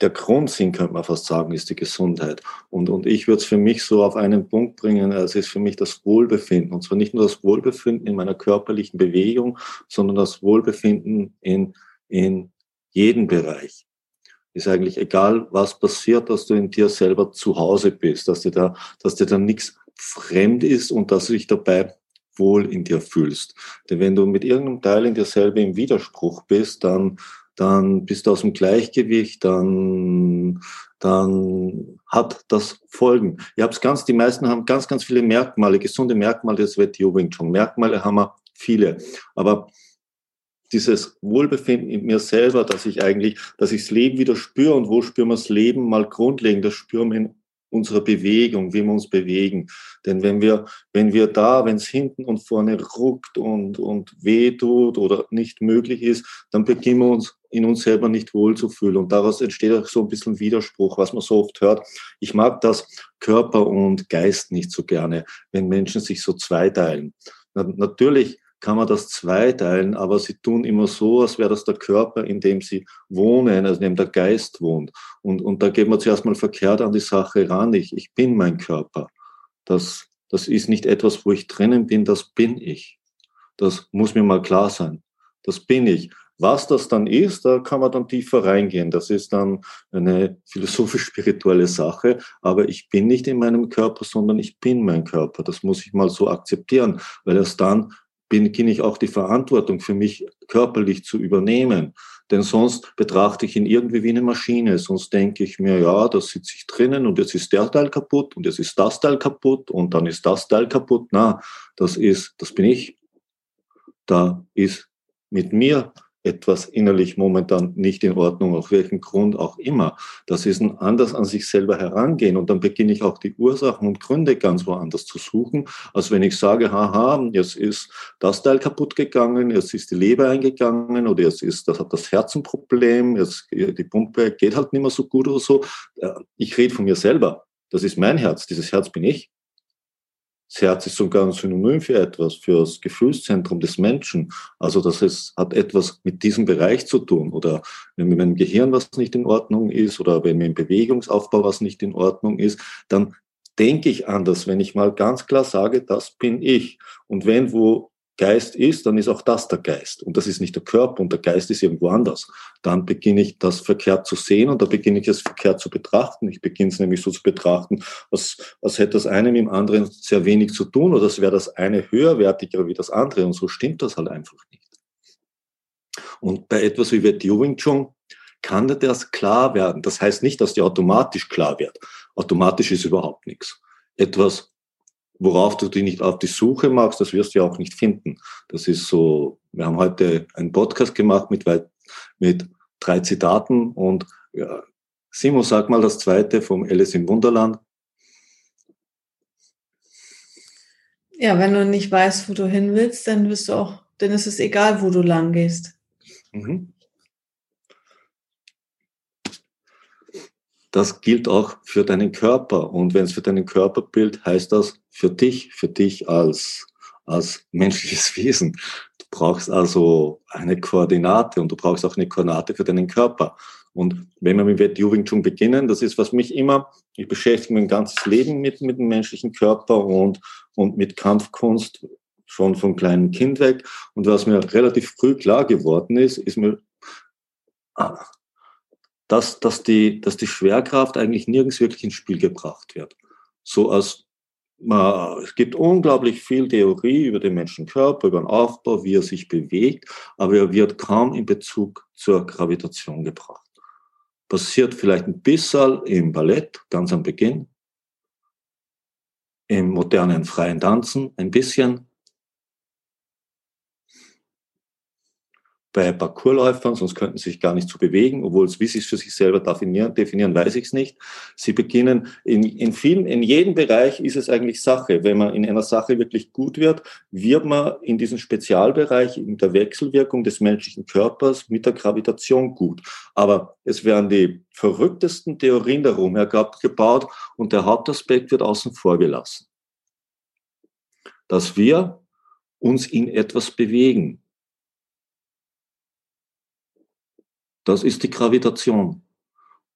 Der Grundsinn, könnte man fast sagen, ist die Gesundheit. Und, und ich würde es für mich so auf einen Punkt bringen, es ist für mich das Wohlbefinden. Und zwar nicht nur das Wohlbefinden in meiner körperlichen Bewegung, sondern das Wohlbefinden in, in jedem Bereich. Ist eigentlich egal, was passiert, dass du in dir selber zu Hause bist, dass dir da, dass dir da nichts fremd ist und dass du dich dabei wohl in dir fühlst. Denn wenn du mit irgendeinem Teil in dir selber im Widerspruch bist, dann, dann bist du aus dem Gleichgewicht, dann, dann hat das Folgen. Ihr habt ganz, die meisten haben ganz, ganz viele Merkmale, gesunde Merkmale des WTO Wing. Merkmale haben wir viele. Aber dieses Wohlbefinden in mir selber, dass ich eigentlich, dass ich das Leben wieder spüre und wo spüren wir das Leben mal grundlegend, das spüren wir in unserer Bewegung, wie wir uns bewegen. Denn wenn wir, wenn wir da, wenn es hinten und vorne ruckt und, und weh tut oder nicht möglich ist, dann beginnen wir uns in uns selber nicht wohlzufühlen. Und daraus entsteht auch so ein bisschen Widerspruch, was man so oft hört. Ich mag das Körper und Geist nicht so gerne, wenn Menschen sich so zweiteilen. Natürlich kann man das zweiteilen, aber sie tun immer so, als wäre das der Körper, in dem sie wohnen, also in dem der Geist wohnt. Und, und da geht man zuerst mal verkehrt an die Sache ran. Ich, ich bin mein Körper. Das, das ist nicht etwas, wo ich drinnen bin, das bin ich. Das muss mir mal klar sein. Das bin ich. Was das dann ist, da kann man dann tiefer reingehen. Das ist dann eine philosophisch-spirituelle Sache. Aber ich bin nicht in meinem Körper, sondern ich bin mein Körper. Das muss ich mal so akzeptieren, weil erst dann beginne ich auch die Verantwortung für mich körperlich zu übernehmen. Denn sonst betrachte ich ihn irgendwie wie eine Maschine. Sonst denke ich mir, ja, da sitze ich drinnen und jetzt ist der Teil kaputt und jetzt ist das Teil kaputt und dann ist das Teil kaputt. Na, das ist, das bin ich. Da ist mit mir etwas innerlich momentan nicht in Ordnung, auf welchen Grund auch immer. Das ist ein anders an sich selber herangehen und dann beginne ich auch die Ursachen und Gründe ganz woanders zu suchen, als wenn ich sage, haha, jetzt ist das Teil kaputt gegangen, jetzt ist die Leber eingegangen oder jetzt ist, das hat das Herz ein Problem, jetzt die Pumpe geht halt nicht mehr so gut oder so. Ich rede von mir selber. Das ist mein Herz. Dieses Herz bin ich. Das Herz ist sogar ein Synonym für etwas, für das Gefühlszentrum des Menschen. Also das ist, hat etwas mit diesem Bereich zu tun. Oder wenn mit meinem Gehirn was nicht in Ordnung ist oder wenn mit dem Bewegungsaufbau was nicht in Ordnung ist, dann denke ich anders, wenn ich mal ganz klar sage, das bin ich. Und wenn wo Geist ist, dann ist auch das der Geist. Und das ist nicht der Körper und der Geist ist irgendwo anders. Dann beginne ich das verkehrt zu sehen und da beginne ich es verkehrt zu betrachten. Ich beginne es nämlich so zu betrachten, als, als hätte das eine mit dem anderen sehr wenig zu tun oder als wäre das eine höherwertiger wie das andere. Und so stimmt das halt einfach nicht. Und bei etwas wie Wet Wing kann das klar werden. Das heißt nicht, dass die automatisch klar wird. Automatisch ist überhaupt nichts. Etwas worauf du dich nicht auf die Suche machst, das wirst du ja auch nicht finden. Das ist so, wir haben heute einen Podcast gemacht mit, mit drei Zitaten und ja, Simon, sag mal das zweite vom Alice im Wunderland. Ja, wenn du nicht weißt, wo du hin willst, dann bist du auch, dann ist es egal, wo du lang gehst. Mhm. Das gilt auch für deinen Körper. Und wenn es für deinen Körper gilt, heißt das für dich, für dich als, als menschliches Wesen. Du brauchst also eine Koordinate und du brauchst auch eine Koordinate für deinen Körper. Und wenn wir mit Wet Wing beginnen, das ist, was mich immer, ich beschäftige mein ganzes Leben mit, mit dem menschlichen Körper und, und mit Kampfkunst schon vom kleinen Kind weg. Und was mir relativ früh klar geworden ist, ist mir, ah, dass, dass, die, dass die Schwerkraft eigentlich nirgends wirklich ins Spiel gebracht wird. So als es gibt unglaublich viel Theorie über den Menschenkörper, über den Aufbau, wie er sich bewegt, aber er wird kaum in Bezug zur Gravitation gebracht. Passiert vielleicht ein bisschen im Ballett, ganz am Beginn, im modernen freien Tanzen ein bisschen, bei Parkourläufern, sonst könnten sie sich gar nicht so bewegen, obwohl es, wie sie es für sich selber definieren, definieren weiß ich es nicht. Sie beginnen in, in vielen, in jedem Bereich ist es eigentlich Sache. Wenn man in einer Sache wirklich gut wird, wird man in diesem Spezialbereich, in der Wechselwirkung des menschlichen Körpers mit der Gravitation gut. Aber es werden die verrücktesten Theorien darum gebaut und der Hauptaspekt wird außen vor gelassen. Dass wir uns in etwas bewegen, Das ist die Gravitation.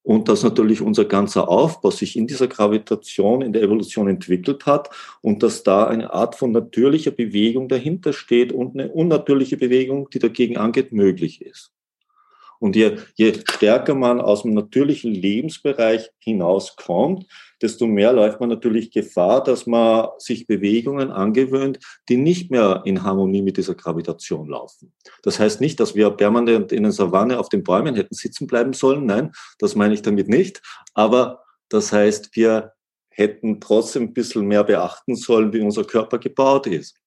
Und dass natürlich unser ganzer Aufbau sich in dieser Gravitation, in der Evolution entwickelt hat und dass da eine Art von natürlicher Bewegung dahinter steht und eine unnatürliche Bewegung, die dagegen angeht, möglich ist. Und je, je stärker man aus dem natürlichen Lebensbereich hinauskommt, desto mehr läuft man natürlich Gefahr, dass man sich Bewegungen angewöhnt, die nicht mehr in Harmonie mit dieser Gravitation laufen. Das heißt nicht, dass wir permanent in der Savanne auf den Bäumen hätten sitzen bleiben sollen. Nein, das meine ich damit nicht. Aber das heißt, wir hätten trotzdem ein bisschen mehr beachten sollen, wie unser Körper gebaut ist.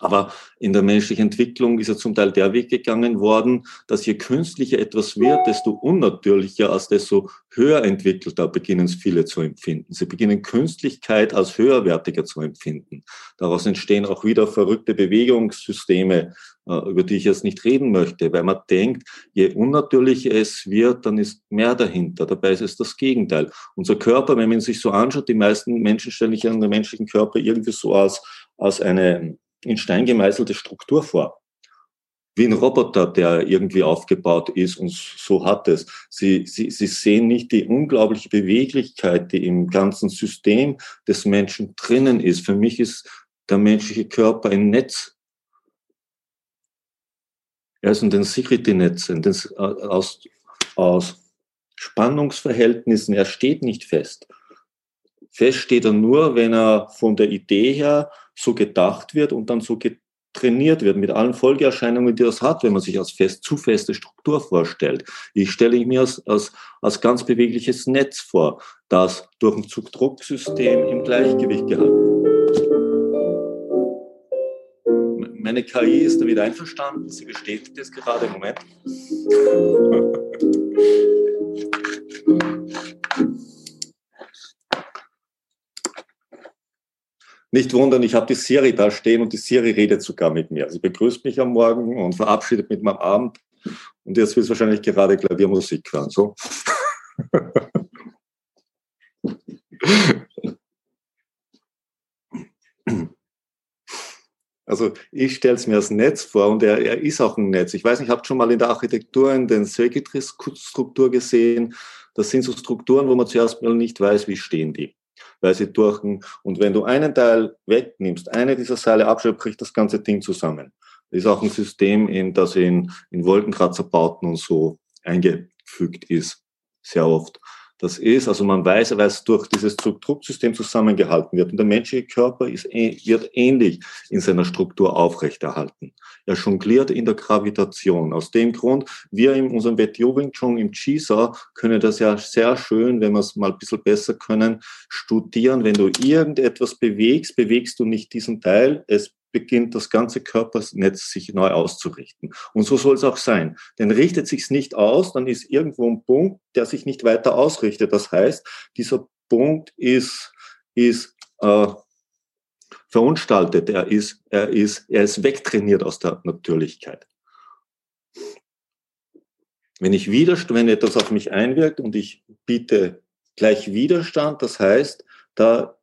Aber in der menschlichen Entwicklung ist ja zum Teil der Weg gegangen worden, dass je künstlicher etwas wird, desto unnatürlicher, als desto höher entwickelter beginnen es viele zu empfinden. Sie beginnen Künstlichkeit als höherwertiger zu empfinden. Daraus entstehen auch wieder verrückte Bewegungssysteme, äh, über die ich jetzt nicht reden möchte, weil man denkt, je unnatürlicher es wird, dann ist mehr dahinter. Dabei ist es das Gegenteil. Unser Körper, wenn man sich so anschaut, die meisten Menschen stellen sich an den menschlichen Körper irgendwie so als, als eine in Stein gemeißelte Struktur vor. Wie ein Roboter, der irgendwie aufgebaut ist und so hat es. Sie, sie, sie sehen nicht die unglaubliche Beweglichkeit, die im ganzen System des Menschen drinnen ist. Für mich ist der menschliche Körper ein Netz. Er ist ein Density-Netz, aus, aus Spannungsverhältnissen. Er steht nicht fest. Fest steht er nur, wenn er von der Idee her so gedacht wird und dann so trainiert wird mit allen Folgeerscheinungen, die das hat, wenn man sich als fest, zu feste Struktur vorstellt. Ich stelle mir als, als, als ganz bewegliches Netz vor, das durch ein Zugdrucksystem im Gleichgewicht gehalten wird. Meine KI ist damit einverstanden, sie bestätigt es gerade im Moment. Nicht wundern, ich habe die Siri da stehen und die Siri redet sogar mit mir. Sie begrüßt mich am Morgen und verabschiedet mit meinem Abend. Und jetzt wird es wahrscheinlich gerade Klaviermusik hören. So. Also ich stelle es mir als Netz vor und er, er ist auch ein Netz. Ich weiß nicht, habt schon mal in der Architektur in den Circuitry-Struktur gesehen. Das sind so Strukturen, wo man zuerst mal nicht weiß, wie stehen die weil sie durchen. Und wenn du einen Teil wegnimmst, eine dieser Seile abschreibst, bricht das ganze Ding zusammen. Das ist auch ein System, in das in, in Wolkenkratzer-Bauten und so eingefügt ist, sehr oft. Das ist, also man weiß, weil es durch dieses Drucksystem zusammengehalten wird. Und der menschliche Körper ist, wird ähnlich in seiner Struktur aufrechterhalten. Er jongliert in der Gravitation. Aus dem Grund, wir in unserem WTO Wing Chun im Chisa können das ja sehr schön, wenn wir es mal ein bisschen besser können, studieren. Wenn du irgendetwas bewegst, bewegst du nicht diesen Teil, es beginnt das ganze Körpernetz sich neu auszurichten. Und so soll es auch sein. Denn richtet sich nicht aus, dann ist irgendwo ein Punkt, der sich nicht weiter ausrichtet. Das heißt, dieser Punkt ist, ist äh, verunstaltet, er ist, er, ist, er ist wegtrainiert aus der Natürlichkeit. Wenn ich Widerstand, wenn etwas auf mich einwirkt und ich biete gleich Widerstand, das heißt, da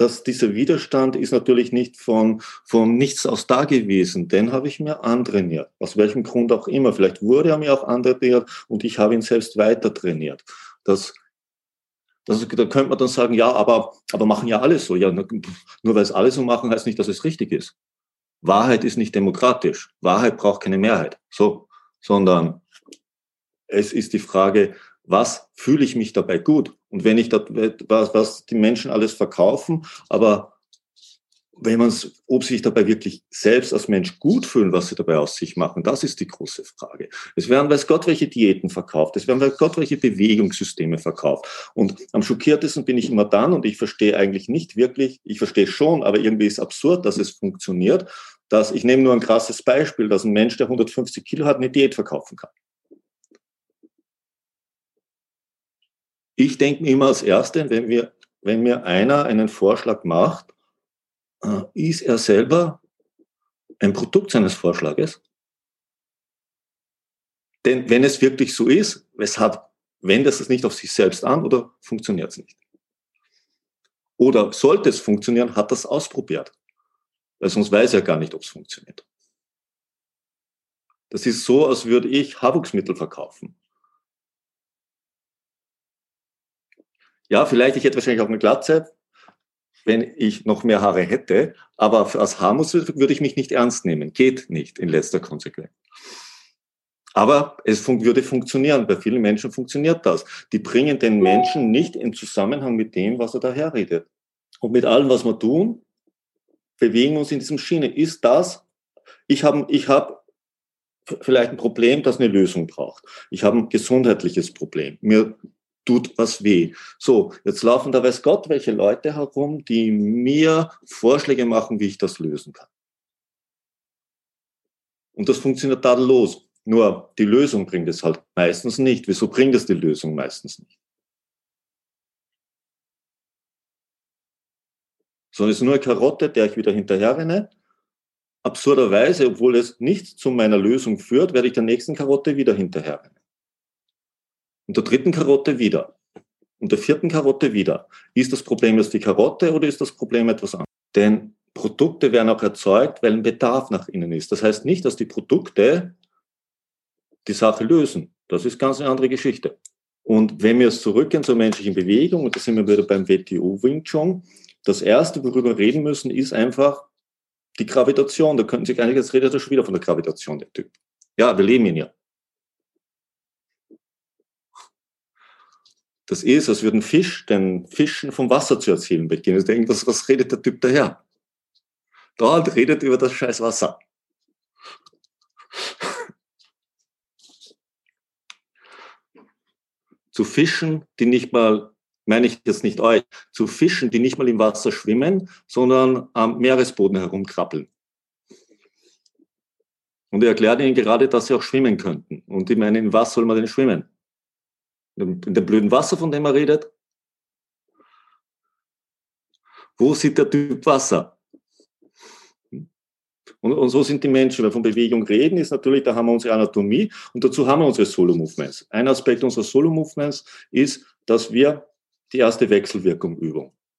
dass dieser Widerstand ist natürlich nicht von, von nichts aus da gewesen. Den habe ich mir antrainiert. Aus welchem Grund auch immer. Vielleicht wurde er mir auch antrainiert und ich habe ihn selbst weiter trainiert. Das, das, da könnte man dann sagen, ja, aber, aber machen ja alle so. Ja, nur weil es alle so machen, heißt nicht, dass es richtig ist. Wahrheit ist nicht demokratisch. Wahrheit braucht keine Mehrheit. So, sondern es ist die Frage, was fühle ich mich dabei gut? Und wenn ich das, was, was die Menschen alles verkaufen, aber wenn man ob sie sich dabei wirklich selbst als Mensch gut fühlen, was sie dabei aus sich machen, das ist die große Frage. Es werden, weiß Gott, welche Diäten verkauft. Es werden, weiß Gott, welche Bewegungssysteme verkauft. Und am schockiertesten bin ich immer dann und ich verstehe eigentlich nicht wirklich, ich verstehe schon, aber irgendwie ist absurd, dass es funktioniert, dass ich nehme nur ein krasses Beispiel, dass ein Mensch, der 150 Kilo hat, eine Diät verkaufen kann. Ich denke mir immer als Erste, wenn, wir, wenn mir einer einen Vorschlag macht, äh, ist er selber ein Produkt seines Vorschlages? Denn wenn es wirklich so ist, weshalb wendet es nicht auf sich selbst an oder funktioniert es nicht? Oder sollte es funktionieren, hat das ausprobiert? Weil sonst weiß er gar nicht, ob es funktioniert. Das ist so, als würde ich Haarwuchsmittel verkaufen. Ja, vielleicht, ich hätte wahrscheinlich auch eine Glatze, wenn ich noch mehr Haare hätte, aber als Haarmuskel würde ich mich nicht ernst nehmen. Geht nicht in letzter Konsequenz. Aber es fun würde funktionieren. Bei vielen Menschen funktioniert das. Die bringen den Menschen nicht in Zusammenhang mit dem, was er daher redet. Und mit allem, was wir tun, bewegen uns in diesem Schiene. Ist das, ich habe ich hab vielleicht ein Problem, das eine Lösung braucht. Ich habe ein gesundheitliches Problem. Mir tut was weh. So, jetzt laufen da weiß Gott welche Leute herum, die mir Vorschläge machen, wie ich das lösen kann. Und das funktioniert tadellos. Nur die Lösung bringt es halt meistens nicht. Wieso bringt es die Lösung meistens nicht? Sondern es ist nur eine Karotte, der ich wieder hinterher renne. Absurderweise, obwohl es nicht zu meiner Lösung führt, werde ich der nächsten Karotte wieder hinterher rennen. Und der dritten Karotte wieder. Und der vierten Karotte wieder. Ist das Problem jetzt die Karotte oder ist das Problem etwas anderes? Denn Produkte werden auch erzeugt, weil ein Bedarf nach innen ist. Das heißt nicht, dass die Produkte die Sache lösen. Das ist ganz eine andere Geschichte. Und wenn wir jetzt zurückgehen zur menschlichen Bewegung, und da sind wir wieder beim WTO Wing Chun, das erste, worüber wir reden müssen, ist einfach die Gravitation. Da könnten sich eigentlich, jetzt redet er schon wieder von der Gravitation, der Typ. Ja, wir leben ihn ja. Das ist, als würde ein Fisch den Fischen vom Wasser zu erzählen beginnen. Ich denke, was, was redet der Typ daher? Dort redet über das scheiß Wasser. zu Fischen, die nicht mal, meine ich jetzt nicht euch, zu Fischen, die nicht mal im Wasser schwimmen, sondern am Meeresboden herumkrabbeln. Und er erklärt ihnen gerade, dass sie auch schwimmen könnten. Und ich meine, in was soll man denn schwimmen? In dem blöden Wasser, von dem er redet? Wo sieht der Typ Wasser? Und, und, so sind die Menschen. Wenn wir von Bewegung reden, ist natürlich, da haben wir unsere Anatomie und dazu haben wir unsere Solo-Movements. Ein Aspekt unserer Solo-Movements ist, dass wir die erste Wechselwirkung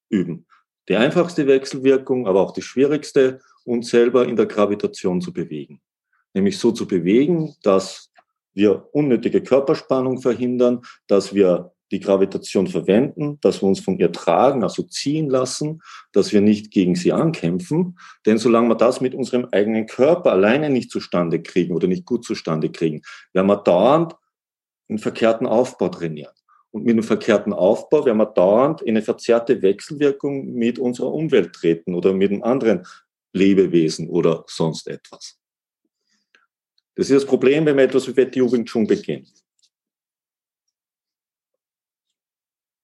üben. Die einfachste Wechselwirkung, aber auch die schwierigste, uns selber in der Gravitation zu bewegen. Nämlich so zu bewegen, dass wir unnötige Körperspannung verhindern, dass wir die Gravitation verwenden, dass wir uns von ihr tragen, also ziehen lassen, dass wir nicht gegen sie ankämpfen. Denn solange wir das mit unserem eigenen Körper alleine nicht zustande kriegen oder nicht gut zustande kriegen, werden wir dauernd einen verkehrten Aufbau trainieren. Und mit einem verkehrten Aufbau werden wir dauernd in eine verzerrte Wechselwirkung mit unserer Umwelt treten oder mit einem anderen Lebewesen oder sonst etwas. Das ist das Problem, wenn man etwas wie Wet Jugend schon beginnt.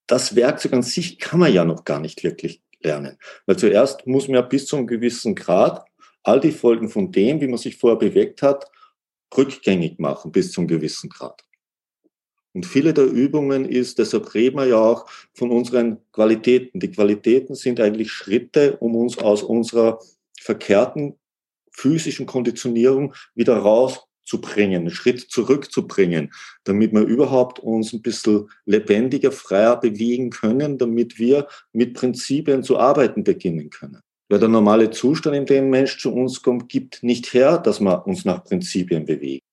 Das Werkzeug an sich kann man ja noch gar nicht wirklich lernen. Weil zuerst muss man ja bis zu einem gewissen Grad all die Folgen von dem, wie man sich vorher bewegt hat, rückgängig machen bis zu einem gewissen Grad. Und viele der Übungen ist, deshalb reden wir ja auch von unseren Qualitäten. Die Qualitäten sind eigentlich Schritte, um uns aus unserer verkehrten physischen Konditionierung wieder rauszubringen, einen Schritt zurückzubringen, damit wir überhaupt uns ein bisschen lebendiger, freier bewegen können, damit wir mit Prinzipien zu arbeiten beginnen können. Weil der normale Zustand, in dem ein Mensch zu uns kommt, gibt nicht her, dass wir uns nach Prinzipien bewegen.